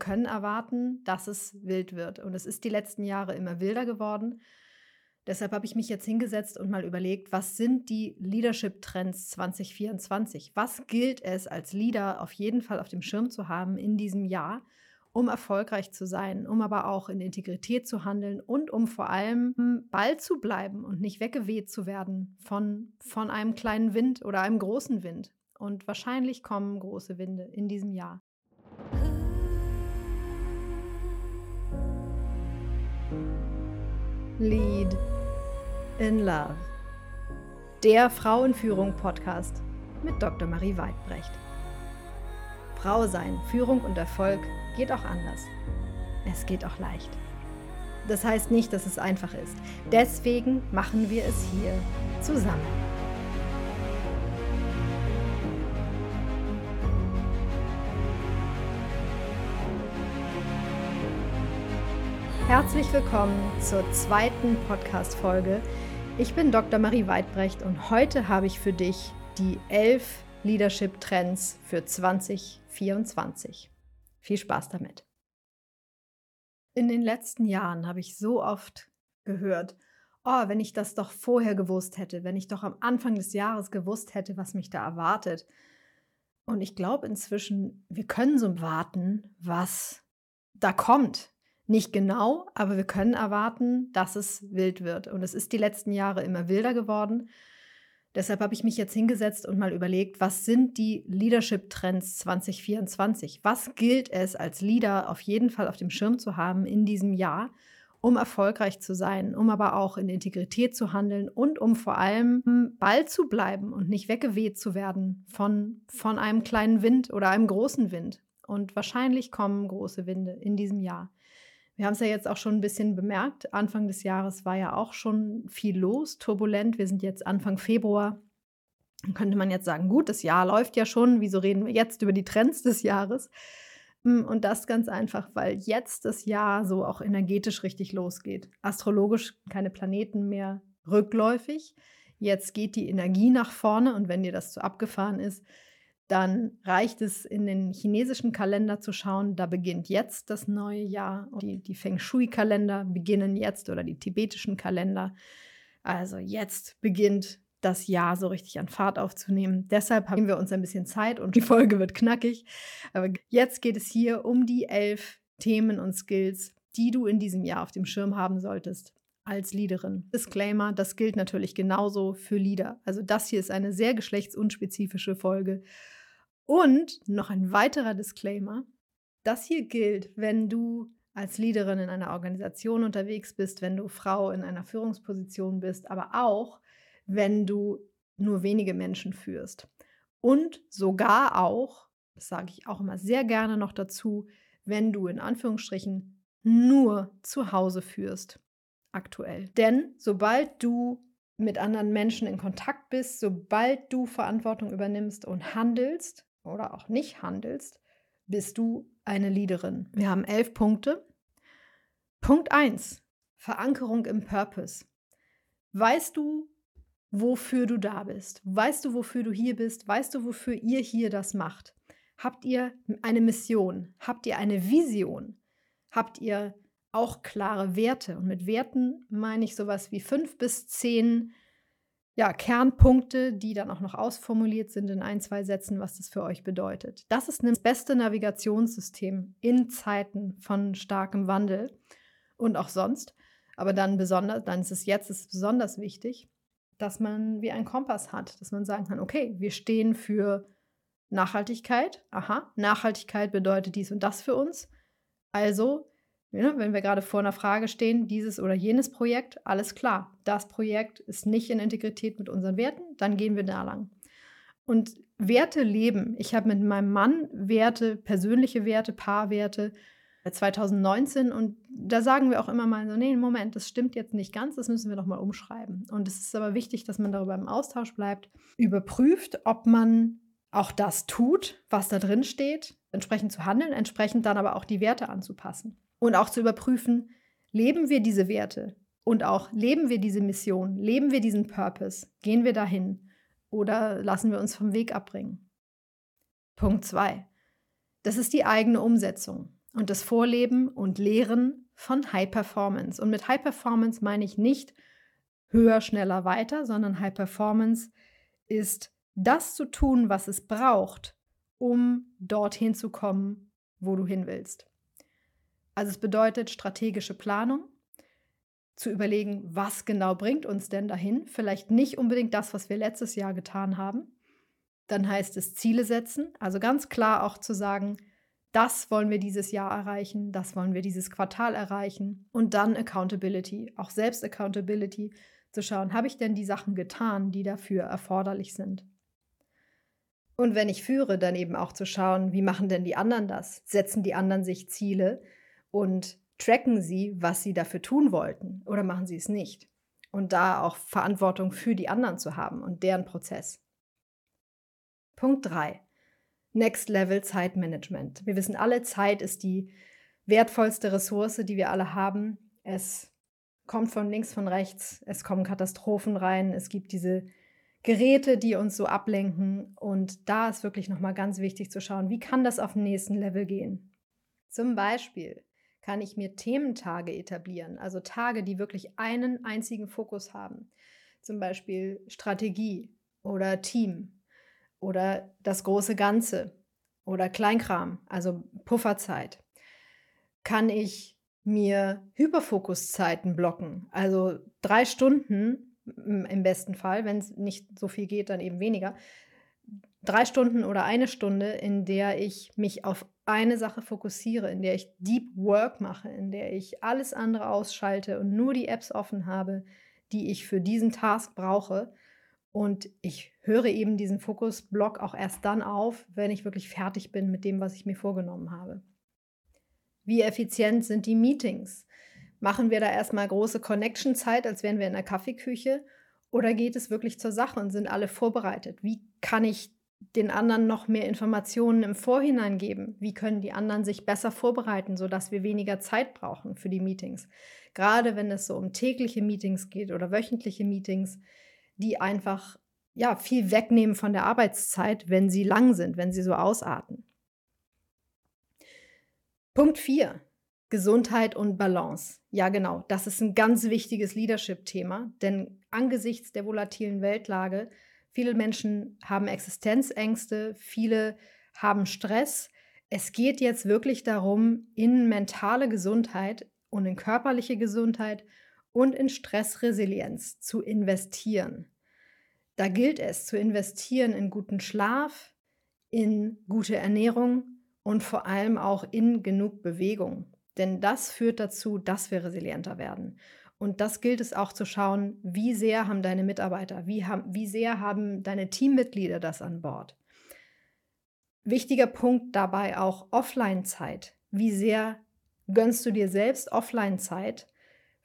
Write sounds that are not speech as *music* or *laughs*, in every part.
können erwarten, dass es wild wird. Und es ist die letzten Jahre immer wilder geworden. Deshalb habe ich mich jetzt hingesetzt und mal überlegt, was sind die Leadership-Trends 2024? Was gilt es als Leader auf jeden Fall auf dem Schirm zu haben in diesem Jahr, um erfolgreich zu sein, um aber auch in Integrität zu handeln und um vor allem Ball zu bleiben und nicht weggeweht zu werden von, von einem kleinen Wind oder einem großen Wind. Und wahrscheinlich kommen große Winde in diesem Jahr. Lead in Love. Der Frauenführung-Podcast mit Dr. Marie Weidbrecht. Frau sein, Führung und Erfolg geht auch anders. Es geht auch leicht. Das heißt nicht, dass es einfach ist. Deswegen machen wir es hier zusammen. Herzlich willkommen zur zweiten Podcast-Folge. Ich bin Dr. Marie Weidbrecht und heute habe ich für dich die elf Leadership-Trends für 2024. Viel Spaß damit. In den letzten Jahren habe ich so oft gehört, oh, wenn ich das doch vorher gewusst hätte, wenn ich doch am Anfang des Jahres gewusst hätte, was mich da erwartet. Und ich glaube inzwischen, wir können so warten, was da kommt, nicht genau, aber wir können erwarten, dass es wild wird. Und es ist die letzten Jahre immer wilder geworden. Deshalb habe ich mich jetzt hingesetzt und mal überlegt, was sind die Leadership-Trends 2024? Was gilt es als Leader auf jeden Fall auf dem Schirm zu haben in diesem Jahr, um erfolgreich zu sein, um aber auch in Integrität zu handeln und um vor allem Ball zu bleiben und nicht weggeweht zu werden von, von einem kleinen Wind oder einem großen Wind. Und wahrscheinlich kommen große Winde in diesem Jahr. Wir haben es ja jetzt auch schon ein bisschen bemerkt. Anfang des Jahres war ja auch schon viel los, turbulent. Wir sind jetzt Anfang Februar. Dann könnte man jetzt sagen, gut, das Jahr läuft ja schon. Wieso reden wir jetzt über die Trends des Jahres? Hm, und das ganz einfach, weil jetzt das Jahr so auch energetisch richtig losgeht. Astrologisch keine Planeten mehr rückläufig. Jetzt geht die Energie nach vorne und wenn dir das zu abgefahren ist, dann reicht es, in den chinesischen Kalender zu schauen. Da beginnt jetzt das neue Jahr. Die, die Feng Shui-Kalender beginnen jetzt oder die tibetischen Kalender. Also jetzt beginnt das Jahr so richtig an Fahrt aufzunehmen. Deshalb haben wir uns ein bisschen Zeit und die Folge wird knackig. Aber jetzt geht es hier um die elf Themen und Skills, die du in diesem Jahr auf dem Schirm haben solltest als Leaderin. Disclaimer, das gilt natürlich genauso für Leader. Also das hier ist eine sehr geschlechtsunspezifische Folge und noch ein weiterer Disclaimer. Das hier gilt, wenn du als Leaderin in einer Organisation unterwegs bist, wenn du Frau in einer Führungsposition bist, aber auch, wenn du nur wenige Menschen führst. Und sogar auch, das sage ich auch immer sehr gerne noch dazu, wenn du in Anführungsstrichen nur zu Hause führst, aktuell. Denn sobald du mit anderen Menschen in Kontakt bist, sobald du Verantwortung übernimmst und handelst, oder auch nicht handelst, bist du eine Leaderin. Wir haben elf Punkte. Punkt 1. Verankerung im Purpose. Weißt du, wofür du da bist? Weißt du, wofür du hier bist? Weißt du, wofür ihr hier das macht? Habt ihr eine Mission? Habt ihr eine Vision? Habt ihr auch klare Werte? Und mit Werten meine ich sowas wie fünf bis zehn ja, Kernpunkte, die dann auch noch ausformuliert sind in ein, zwei Sätzen, was das für euch bedeutet. Das ist das beste Navigationssystem in Zeiten von starkem Wandel und auch sonst. Aber dann besonders, dann ist es jetzt ist besonders wichtig, dass man wie ein Kompass hat, dass man sagen kann, okay, wir stehen für Nachhaltigkeit. Aha, Nachhaltigkeit bedeutet dies und das für uns. Also ja, wenn wir gerade vor einer Frage stehen, dieses oder jenes Projekt, alles klar. Das Projekt ist nicht in Integrität mit unseren Werten, dann gehen wir da lang. Und Werte leben. Ich habe mit meinem Mann Werte, persönliche Werte, Paarwerte 2019 und da sagen wir auch immer mal so, nee, Moment, das stimmt jetzt nicht ganz, das müssen wir doch mal umschreiben. Und es ist aber wichtig, dass man darüber im Austausch bleibt, überprüft, ob man auch das tut, was da drin steht, entsprechend zu handeln, entsprechend dann aber auch die Werte anzupassen und auch zu überprüfen, leben wir diese Werte und auch leben wir diese Mission, leben wir diesen Purpose, gehen wir dahin oder lassen wir uns vom Weg abbringen. Punkt 2. Das ist die eigene Umsetzung. und das Vorleben und Lehren von High Performance. Und mit High Performance meine ich nicht höher, schneller, weiter, sondern High Performance ist das zu tun, was es braucht, um dorthin zu kommen, wo du hin willst. Also es bedeutet strategische Planung, zu überlegen, was genau bringt uns denn dahin. Vielleicht nicht unbedingt das, was wir letztes Jahr getan haben. Dann heißt es Ziele setzen, also ganz klar auch zu sagen, das wollen wir dieses Jahr erreichen, das wollen wir dieses Quartal erreichen. Und dann Accountability, auch Selbst-Accountability, zu schauen, habe ich denn die Sachen getan, die dafür erforderlich sind. Und wenn ich führe, dann eben auch zu schauen, wie machen denn die anderen das? Setzen die anderen sich Ziele und tracken sie, was sie dafür tun wollten oder machen sie es nicht? Und da auch Verantwortung für die anderen zu haben und deren Prozess. Punkt 3. Next Level Zeitmanagement. Wir wissen alle, Zeit ist die wertvollste Ressource, die wir alle haben. Es kommt von links, von rechts, es kommen Katastrophen rein, es gibt diese Geräte, die uns so ablenken. Und da ist wirklich nochmal ganz wichtig zu schauen, wie kann das auf den nächsten Level gehen. Zum Beispiel kann ich mir Thementage etablieren, also Tage, die wirklich einen einzigen Fokus haben. Zum Beispiel Strategie oder Team oder das große Ganze oder Kleinkram, also Pufferzeit, kann ich mir Hyperfokuszeiten blocken. Also drei Stunden im besten Fall, wenn es nicht so viel geht, dann eben weniger. Drei Stunden oder eine Stunde, in der ich mich auf eine Sache fokussiere, in der ich Deep Work mache, in der ich alles andere ausschalte und nur die Apps offen habe, die ich für diesen Task brauche und ich höre eben diesen Fokusblock auch erst dann auf, wenn ich wirklich fertig bin mit dem, was ich mir vorgenommen habe. Wie effizient sind die Meetings? Machen wir da erstmal große Connection-Zeit, als wären wir in der Kaffeeküche? Oder geht es wirklich zur Sache und sind alle vorbereitet? Wie kann ich den anderen noch mehr Informationen im Vorhinein geben? Wie können die anderen sich besser vorbereiten, sodass wir weniger Zeit brauchen für die Meetings? Gerade wenn es so um tägliche Meetings geht oder wöchentliche Meetings, die einfach ja, viel wegnehmen von der Arbeitszeit, wenn sie lang sind, wenn sie so ausarten. Punkt 4. Gesundheit und Balance. Ja, genau, das ist ein ganz wichtiges Leadership-Thema, denn angesichts der volatilen Weltlage, viele Menschen haben Existenzängste, viele haben Stress. Es geht jetzt wirklich darum, in mentale Gesundheit und in körperliche Gesundheit und in Stressresilienz zu investieren. Da gilt es zu investieren in guten Schlaf, in gute Ernährung und vor allem auch in genug Bewegung. Denn das führt dazu, dass wir resilienter werden. Und das gilt es auch zu schauen, wie sehr haben deine Mitarbeiter, wie, haben, wie sehr haben deine Teammitglieder das an Bord. Wichtiger Punkt dabei auch Offline-Zeit. Wie sehr gönnst du dir selbst Offline-Zeit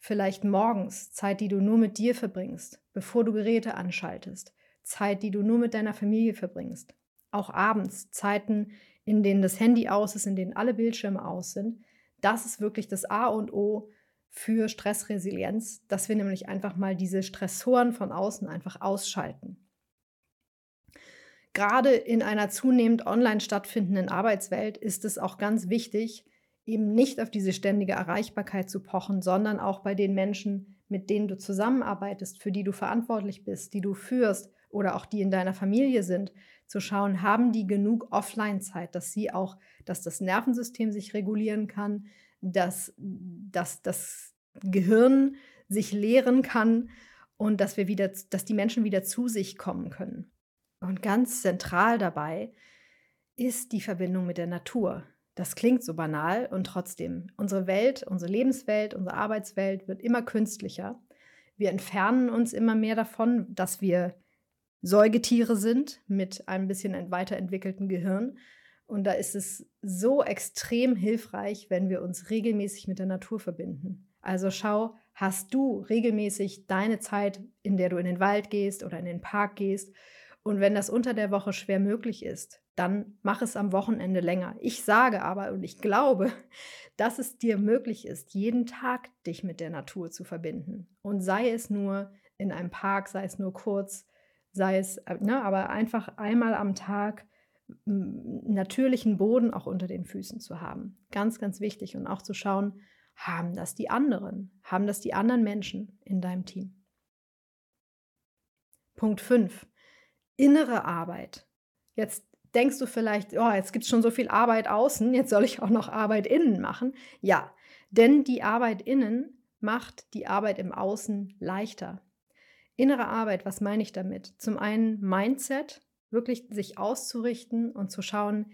Vielleicht morgens Zeit, die du nur mit dir verbringst, bevor du Geräte anschaltest. Zeit, die du nur mit deiner Familie verbringst. Auch abends Zeiten, in denen das Handy aus ist, in denen alle Bildschirme aus sind. Das ist wirklich das A und O für Stressresilienz, dass wir nämlich einfach mal diese Stressoren von außen einfach ausschalten. Gerade in einer zunehmend online stattfindenden Arbeitswelt ist es auch ganz wichtig, eben nicht auf diese ständige Erreichbarkeit zu pochen, sondern auch bei den Menschen, mit denen du zusammenarbeitest, für die du verantwortlich bist, die du führst oder auch die in deiner Familie sind, zu schauen, haben die genug Offline-Zeit, dass sie auch, dass das Nervensystem sich regulieren kann, dass, dass das Gehirn sich leeren kann und dass wir wieder, dass die Menschen wieder zu sich kommen können. Und ganz zentral dabei ist die Verbindung mit der Natur. Das klingt so banal und trotzdem, unsere Welt, unsere Lebenswelt, unsere Arbeitswelt wird immer künstlicher. Wir entfernen uns immer mehr davon, dass wir Säugetiere sind mit einem bisschen weiterentwickelten Gehirn. Und da ist es so extrem hilfreich, wenn wir uns regelmäßig mit der Natur verbinden. Also schau, hast du regelmäßig deine Zeit, in der du in den Wald gehst oder in den Park gehst und wenn das unter der Woche schwer möglich ist, dann mach es am Wochenende länger. Ich sage aber und ich glaube, *laughs* dass es dir möglich ist, jeden Tag dich mit der Natur zu verbinden. Und sei es nur in einem Park, sei es nur kurz, sei es, äh, ne, aber einfach einmal am Tag natürlichen Boden auch unter den Füßen zu haben. Ganz, ganz wichtig. Und auch zu schauen, haben das die anderen? Haben das die anderen Menschen in deinem Team? Punkt 5. Innere Arbeit. Jetzt denkst du vielleicht, oh, jetzt gibt es schon so viel Arbeit außen, jetzt soll ich auch noch Arbeit innen machen. Ja, denn die Arbeit innen macht die Arbeit im Außen leichter. Innere Arbeit, was meine ich damit? Zum einen Mindset, wirklich sich auszurichten und zu schauen,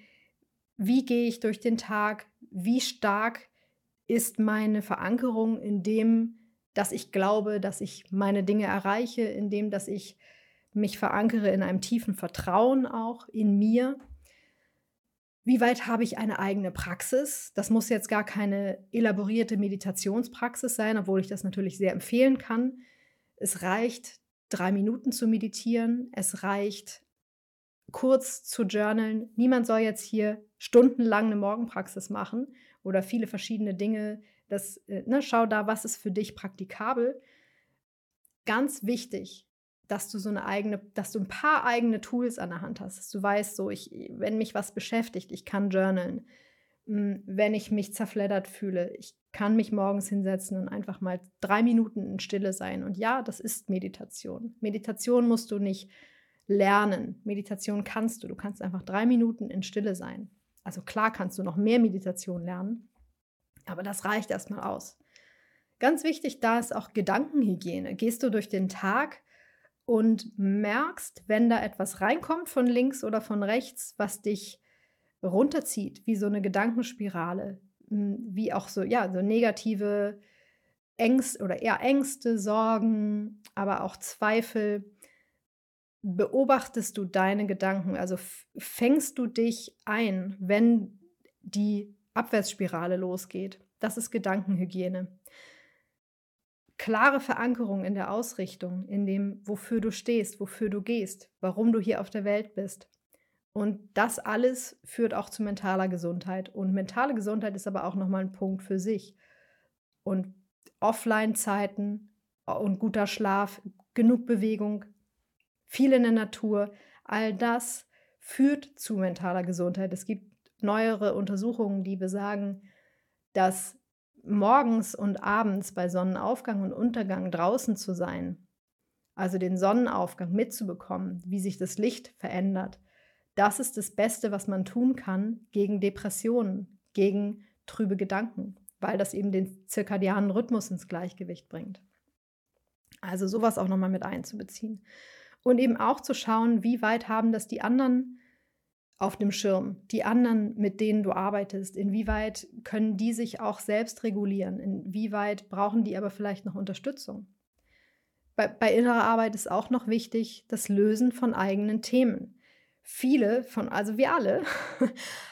wie gehe ich durch den Tag, wie stark ist meine Verankerung in dem, dass ich glaube, dass ich meine Dinge erreiche, in dem, dass ich mich verankere in einem tiefen Vertrauen auch in mir. Wie weit habe ich eine eigene Praxis? Das muss jetzt gar keine elaborierte Meditationspraxis sein, obwohl ich das natürlich sehr empfehlen kann. Es reicht, drei Minuten zu meditieren. Es reicht, kurz zu journalen. Niemand soll jetzt hier stundenlang eine Morgenpraxis machen oder viele verschiedene Dinge. Das, äh, ne, schau da, was ist für dich praktikabel. Ganz wichtig, dass du so eine eigene, dass du ein paar eigene Tools an der Hand hast, dass du weißt, so ich, wenn mich was beschäftigt, ich kann journalen. Hm, wenn ich mich zerfleddert fühle, ich kann mich morgens hinsetzen und einfach mal drei Minuten in Stille sein. Und ja, das ist Meditation. Meditation musst du nicht lernen. Meditation kannst du. Du kannst einfach drei Minuten in Stille sein. Also klar kannst du noch mehr Meditation lernen, aber das reicht erstmal aus. Ganz wichtig, da ist auch Gedankenhygiene. Gehst du durch den Tag und merkst, wenn da etwas reinkommt von links oder von rechts, was dich runterzieht, wie so eine Gedankenspirale, hm, wie auch so, ja, so negative Ängste oder eher Ängste, Sorgen, aber auch Zweifel. Beobachtest du deine Gedanken? Also fängst du dich ein, wenn die Abwärtsspirale losgeht? Das ist Gedankenhygiene klare Verankerung in der Ausrichtung, in dem, wofür du stehst, wofür du gehst, warum du hier auf der Welt bist. Und das alles führt auch zu mentaler Gesundheit. Und mentale Gesundheit ist aber auch nochmal ein Punkt für sich. Und Offline-Zeiten und guter Schlaf, genug Bewegung, viel in der Natur, all das führt zu mentaler Gesundheit. Es gibt neuere Untersuchungen, die besagen, dass morgens und abends bei Sonnenaufgang und Untergang draußen zu sein, also den Sonnenaufgang mitzubekommen, wie sich das Licht verändert, das ist das Beste, was man tun kann gegen Depressionen, gegen trübe Gedanken, weil das eben den zirkadianen Rhythmus ins Gleichgewicht bringt. Also sowas auch nochmal mit einzubeziehen. Und eben auch zu schauen, wie weit haben das die anderen auf dem Schirm, die anderen, mit denen du arbeitest, inwieweit können die sich auch selbst regulieren, inwieweit brauchen die aber vielleicht noch Unterstützung. Bei, bei innerer Arbeit ist auch noch wichtig das Lösen von eigenen Themen. Viele von, also wir alle, *laughs*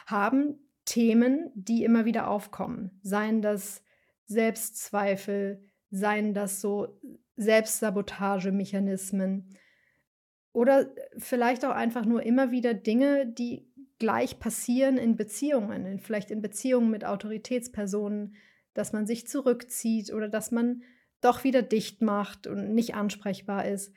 haben Themen, die immer wieder aufkommen. Seien das Selbstzweifel, seien das so Selbstsabotagemechanismen, oder vielleicht auch einfach nur immer wieder Dinge, die gleich passieren in Beziehungen, vielleicht in Beziehungen mit Autoritätspersonen, dass man sich zurückzieht oder dass man doch wieder dicht macht und nicht ansprechbar ist.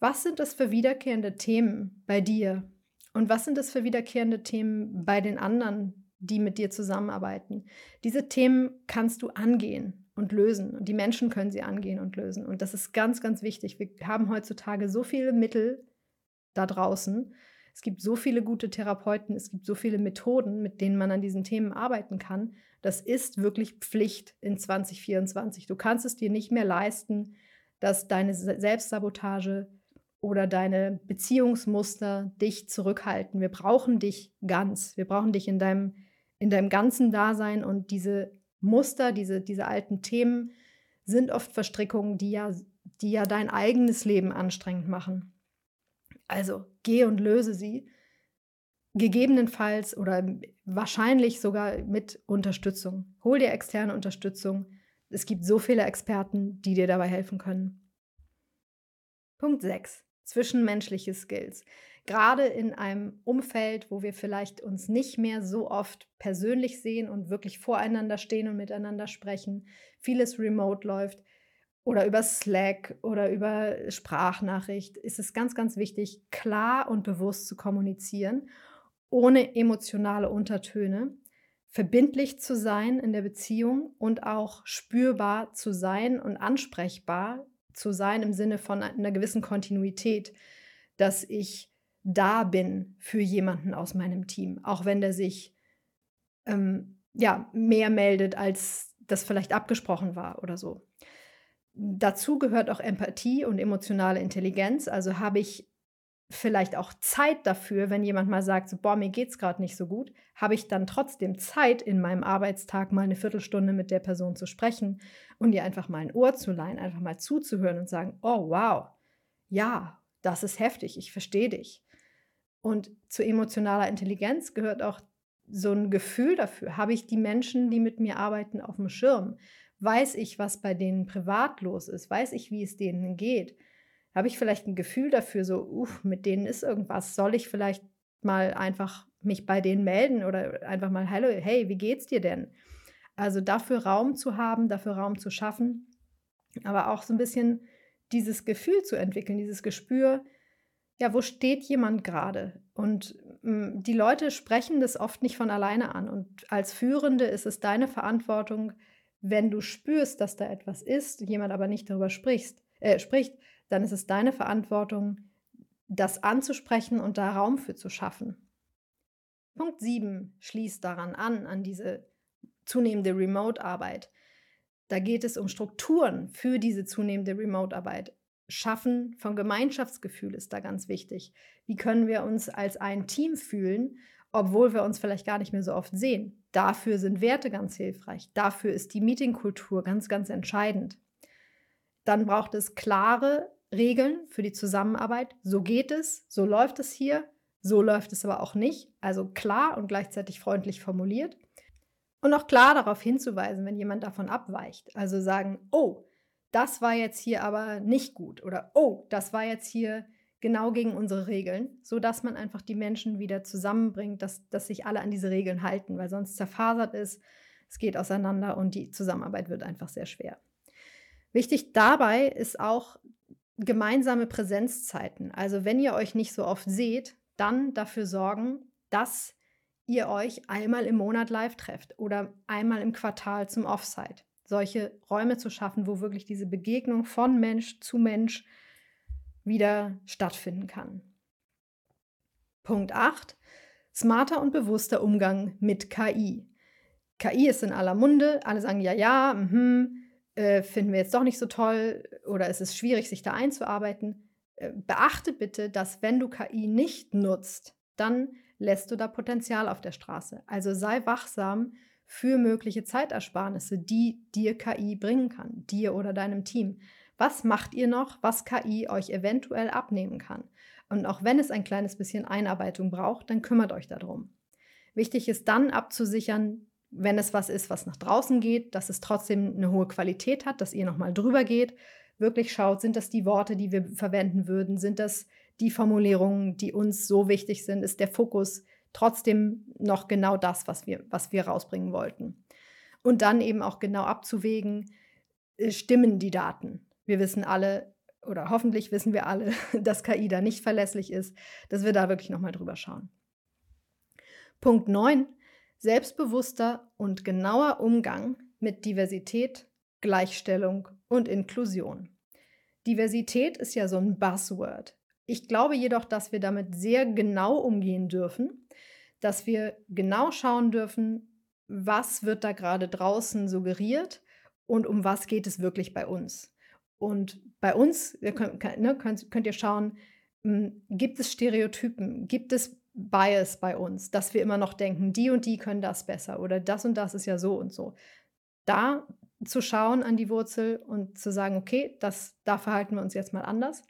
Was sind das für wiederkehrende Themen bei dir? Und was sind das für wiederkehrende Themen bei den anderen, die mit dir zusammenarbeiten? Diese Themen kannst du angehen und lösen. Und die Menschen können sie angehen und lösen. Und das ist ganz, ganz wichtig. Wir haben heutzutage so viele Mittel da draußen. Es gibt so viele gute Therapeuten, es gibt so viele Methoden, mit denen man an diesen Themen arbeiten kann. Das ist wirklich Pflicht in 2024. Du kannst es dir nicht mehr leisten, dass deine Selbstsabotage oder deine Beziehungsmuster dich zurückhalten. Wir brauchen dich ganz. Wir brauchen dich in deinem, in deinem ganzen Dasein und diese Muster, diese, diese alten Themen sind oft Verstrickungen, die ja, die ja dein eigenes Leben anstrengend machen. Also geh und löse sie, gegebenenfalls oder wahrscheinlich sogar mit Unterstützung. Hol dir externe Unterstützung. Es gibt so viele Experten, die dir dabei helfen können. Punkt 6. Zwischenmenschliche Skills gerade in einem Umfeld, wo wir vielleicht uns nicht mehr so oft persönlich sehen und wirklich voreinander stehen und miteinander sprechen, vieles remote läuft oder über Slack oder über Sprachnachricht, ist es ganz, ganz wichtig, klar und bewusst zu kommunizieren ohne emotionale Untertöne, verbindlich zu sein in der Beziehung und auch spürbar zu sein und ansprechbar zu sein im Sinne von einer gewissen Kontinuität, dass ich da bin für jemanden aus meinem Team, auch wenn der sich ähm, ja mehr meldet, als das vielleicht abgesprochen war oder so. Dazu gehört auch Empathie und emotionale Intelligenz. Also habe ich vielleicht auch Zeit dafür, wenn jemand mal sagt, so, boah, mir geht's gerade nicht so gut, habe ich dann trotzdem Zeit in meinem Arbeitstag mal eine Viertelstunde mit der Person zu sprechen und ihr einfach mal ein Ohr zu leihen, einfach mal zuzuhören und sagen, oh wow, ja, das ist heftig, ich verstehe dich. Und zu emotionaler Intelligenz gehört auch so ein Gefühl dafür. Habe ich die Menschen, die mit mir arbeiten, auf dem Schirm? Weiß ich, was bei denen privat los ist? Weiß ich, wie es denen geht? habe ich vielleicht ein Gefühl dafür, so, uff, mit denen ist irgendwas. Soll ich vielleicht mal einfach mich bei denen melden oder einfach mal, hallo, hey, wie geht's dir denn? Also dafür Raum zu haben, dafür Raum zu schaffen, aber auch so ein bisschen dieses Gefühl zu entwickeln, dieses Gespür, ja, wo steht jemand gerade? Und mh, die Leute sprechen das oft nicht von alleine an. Und als Führende ist es deine Verantwortung, wenn du spürst, dass da etwas ist, jemand aber nicht darüber sprichst, äh, spricht, dann ist es deine Verantwortung, das anzusprechen und da Raum für zu schaffen. Punkt 7 schließt daran an, an diese zunehmende Remote-Arbeit. Da geht es um Strukturen für diese zunehmende Remote-Arbeit. Schaffen von Gemeinschaftsgefühl ist da ganz wichtig. Wie können wir uns als ein Team fühlen, obwohl wir uns vielleicht gar nicht mehr so oft sehen? Dafür sind Werte ganz hilfreich. Dafür ist die Meetingkultur ganz, ganz entscheidend. Dann braucht es klare Regeln für die Zusammenarbeit. So geht es, so läuft es hier, so läuft es aber auch nicht. Also klar und gleichzeitig freundlich formuliert. Und auch klar darauf hinzuweisen, wenn jemand davon abweicht. Also sagen, oh, das war jetzt hier aber nicht gut oder oh, das war jetzt hier genau gegen unsere Regeln, sodass man einfach die Menschen wieder zusammenbringt, dass, dass sich alle an diese Regeln halten, weil sonst zerfasert ist, es geht auseinander und die Zusammenarbeit wird einfach sehr schwer. Wichtig dabei ist auch gemeinsame Präsenzzeiten. Also wenn ihr euch nicht so oft seht, dann dafür sorgen, dass ihr euch einmal im Monat live trefft oder einmal im Quartal zum Offsite. Solche Räume zu schaffen, wo wirklich diese Begegnung von Mensch zu Mensch wieder stattfinden kann. Punkt 8. Smarter und bewusster Umgang mit KI. KI ist in aller Munde, alle sagen ja, ja, mhm, äh, finden wir jetzt doch nicht so toll oder ist es schwierig, sich da einzuarbeiten. Äh, beachte bitte, dass wenn du KI nicht nutzt, dann lässt du da Potenzial auf der Straße. Also sei wachsam für mögliche Zeitersparnisse, die dir KI bringen kann, dir oder deinem Team. Was macht ihr noch, was KI euch eventuell abnehmen kann? Und auch wenn es ein kleines bisschen Einarbeitung braucht, dann kümmert euch darum. Wichtig ist dann abzusichern, wenn es was ist, was nach draußen geht, dass es trotzdem eine hohe Qualität hat, dass ihr nochmal drüber geht, wirklich schaut, sind das die Worte, die wir verwenden würden, sind das die Formulierungen, die uns so wichtig sind, ist der Fokus trotzdem noch genau das, was wir, was wir rausbringen wollten. Und dann eben auch genau abzuwägen, äh, stimmen die Daten. Wir wissen alle, oder hoffentlich wissen wir alle, *laughs* dass KI da nicht verlässlich ist, dass wir da wirklich nochmal drüber schauen. Punkt 9 selbstbewusster und genauer Umgang mit Diversität, Gleichstellung und Inklusion. Diversität ist ja so ein Buzzword. Ich glaube jedoch, dass wir damit sehr genau umgehen dürfen, dass wir genau schauen dürfen, was wird da gerade draußen suggeriert und um was geht es wirklich bei uns. Und bei uns könnt, ne, könnt, könnt ihr schauen, hm, gibt es Stereotypen, gibt es Bias bei uns, dass wir immer noch denken, die und die können das besser oder das und das ist ja so und so. Da zu schauen an die Wurzel und zu sagen, okay, das, da verhalten wir uns jetzt mal anders.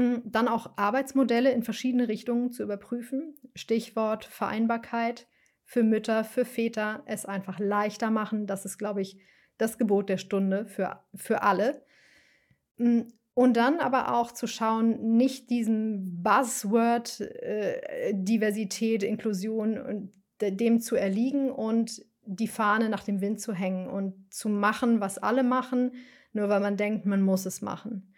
Hm, dann auch Arbeitsmodelle in verschiedene Richtungen zu überprüfen. Stichwort Vereinbarkeit für Mütter, für Väter, es einfach leichter machen. Das ist, glaube ich, das Gebot der Stunde für, für alle. Hm, und dann aber auch zu schauen, nicht diesem Buzzword äh, Diversität, Inklusion und dem zu erliegen und die Fahne nach dem Wind zu hängen und zu machen, was alle machen, nur weil man denkt, man muss es machen.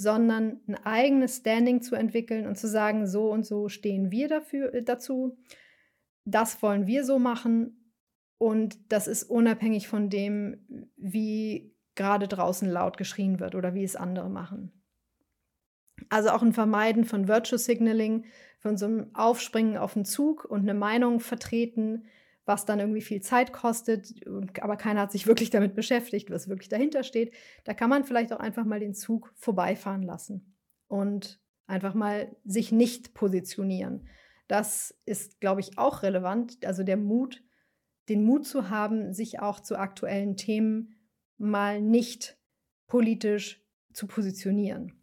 Sondern ein eigenes Standing zu entwickeln und zu sagen, so und so stehen wir dafür, äh, dazu, das wollen wir so machen und das ist unabhängig von dem, wie gerade draußen laut geschrien wird oder wie es andere machen. Also auch ein Vermeiden von Virtual Signaling, von so einem Aufspringen auf den Zug und eine Meinung vertreten, was dann irgendwie viel Zeit kostet, aber keiner hat sich *laughs* wirklich damit beschäftigt, was wirklich dahinter steht. Da kann man vielleicht auch einfach mal den Zug vorbeifahren lassen und einfach mal sich nicht positionieren. Das ist, glaube ich, auch relevant. Also der Mut, den Mut zu haben, sich auch zu aktuellen Themen mal nicht politisch zu positionieren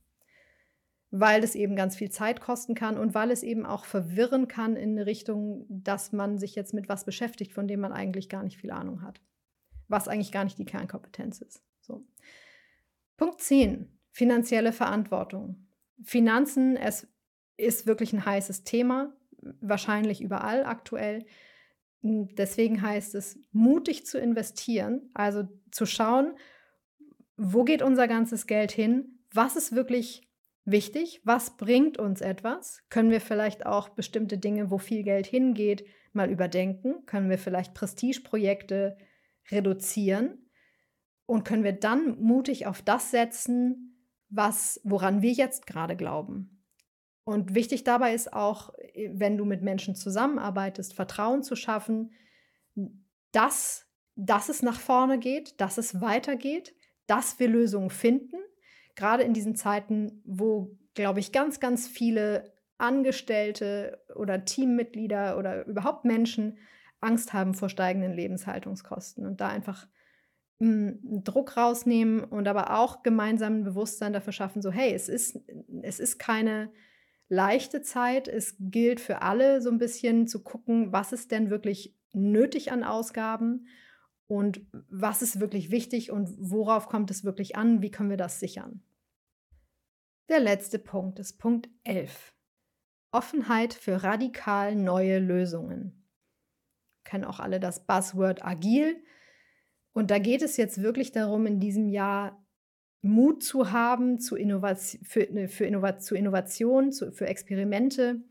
weil es eben ganz viel Zeit kosten kann und weil es eben auch verwirren kann in eine Richtung, dass man sich jetzt mit was beschäftigt, von dem man eigentlich gar nicht viel Ahnung hat. Was eigentlich gar nicht die Kernkompetenz ist. So. Punkt 10. Finanzielle Verantwortung. Finanzen, es ist wirklich ein heißes Thema, wahrscheinlich überall aktuell. Deswegen heißt es, mutig zu investieren, also zu schauen, wo geht unser ganzes Geld hin, was ist wirklich wichtig. Was bringt uns etwas? Können wir vielleicht auch bestimmte Dinge, wo viel Geld hingeht, mal überdenken? Können wir vielleicht Prestigeprojekte reduzieren? Und können wir dann mutig auf das setzen, was, woran wir jetzt gerade glauben? Und wichtig dabei ist auch, wenn du mit Menschen zusammenarbeitest, Vertrauen zu schaffen, dass, dass es nach vorne geht, dass es weitergeht, dass wir Lösungen finden gerade in diesen Zeiten, wo, glaube ich, ganz, ganz viele Angestellte oder Teammitglieder oder überhaupt Menschen Angst haben vor steigenden Lebenshaltungskosten und da einfach hm, Druck rausnehmen und aber auch gemeinsam ein Bewusstsein dafür schaffen, so hey, es ist, es ist keine leichte Zeit. Es gilt für alle so ein bisschen zu gucken, was ist denn wirklich nötig an Ausgaben und was ist wirklich wichtig und worauf kommt es wirklich an, wie können wir das sichern. Der letzte Punkt ist Punkt 11. Offenheit für radikal neue Lösungen. Kennen auch alle das Buzzword agil. Und da geht es jetzt wirklich darum, in diesem Jahr Mut zu haben zu Innovation, für, ne, für Innovat zu Innovation, zu, für Experimente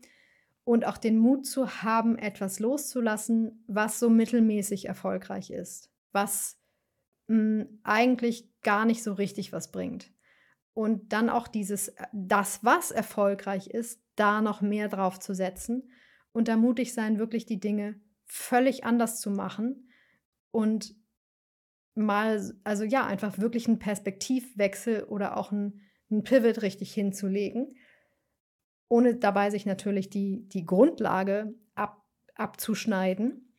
und auch den Mut zu haben, etwas loszulassen, was so mittelmäßig erfolgreich ist, was mh, hm, eigentlich gar nicht so richtig was bringt und dann auch dieses, äh, das, was erfolgreich ist, da noch mehr drauf zu setzen und da mutig sein, wirklich die Dinge völlig anders zu machen und mal, also ja, einfach wirklich einen Perspektivwechsel oder auch einen, Pivot richtig hinzulegen, ohne dabei sich natürlich die, die Grundlage ab, abzuschneiden,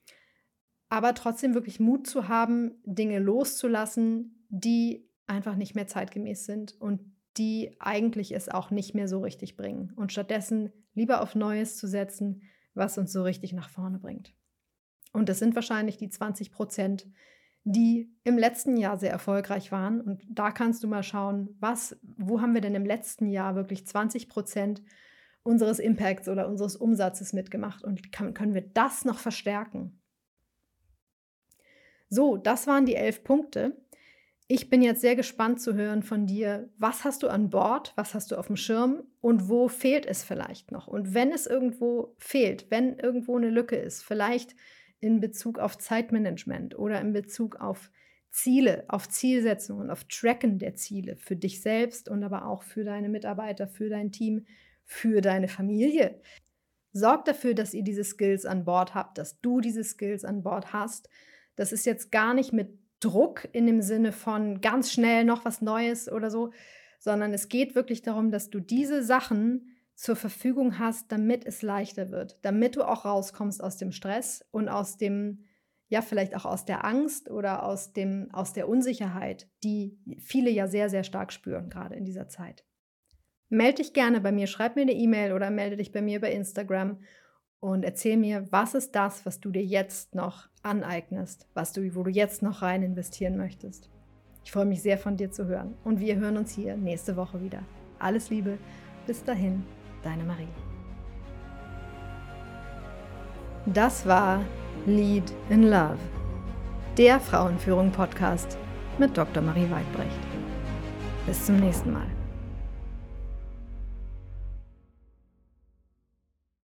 aber trotzdem wirklich Mut zu haben, Dinge loszulassen, die einfach nicht mehr zeitgemäß sind und die eigentlich es auch nicht mehr so richtig bringen. Und stattdessen lieber auf Neues zu setzen, was uns so richtig nach vorne bringt. Und das sind wahrscheinlich die 20 Prozent, die im letzten Jahr sehr erfolgreich waren. Und da kannst du mal schauen, was, wo haben wir denn im letzten Jahr wirklich 20 Prozent unseres Impacts oder unseres Umsatzes mitgemacht und kann, können wir das noch verstärken? So, das waren die elf Punkte. Ich bin jetzt sehr gespannt zu hören von dir, was hast du an Bord, was hast du auf dem Schirm und wo fehlt es vielleicht noch? Und wenn es irgendwo fehlt, wenn irgendwo eine Lücke ist, vielleicht in Bezug auf Zeitmanagement oder in Bezug auf Ziele, auf Zielsetzungen, auf Tracken der Ziele für dich selbst und aber auch für deine Mitarbeiter, für dein Team, für deine Familie. Sorg dafür, dass ihr diese Skills an Bord habt, dass du diese Skills an Bord hast. Das ist jetzt gar nicht mit Druck in dem Sinne von ganz schnell noch was Neues oder so, sondern es geht wirklich darum, dass du diese Sachen zur Verfügung hast, damit es leichter wird, damit du auch rauskommst aus dem Stress und aus dem, ja, vielleicht auch aus der Angst oder aus, dem, aus der Unsicherheit, die viele ja sehr, sehr stark spüren, gerade in dieser Zeit. Melde dich gerne bei mir, schreib mir eine E-Mail oder melde dich bei mir bei Instagram und erzähl mir, was ist das, was du dir jetzt noch aneignest, was du, wo du jetzt noch rein investieren möchtest. Ich freue mich sehr von dir zu hören und wir hören uns hier nächste Woche wieder. Alles Liebe, bis dahin, deine Marie. Das war Lead in Love, der Frauenführung Podcast mit Dr. Marie Weidbrecht. Bis zum nächsten Mal.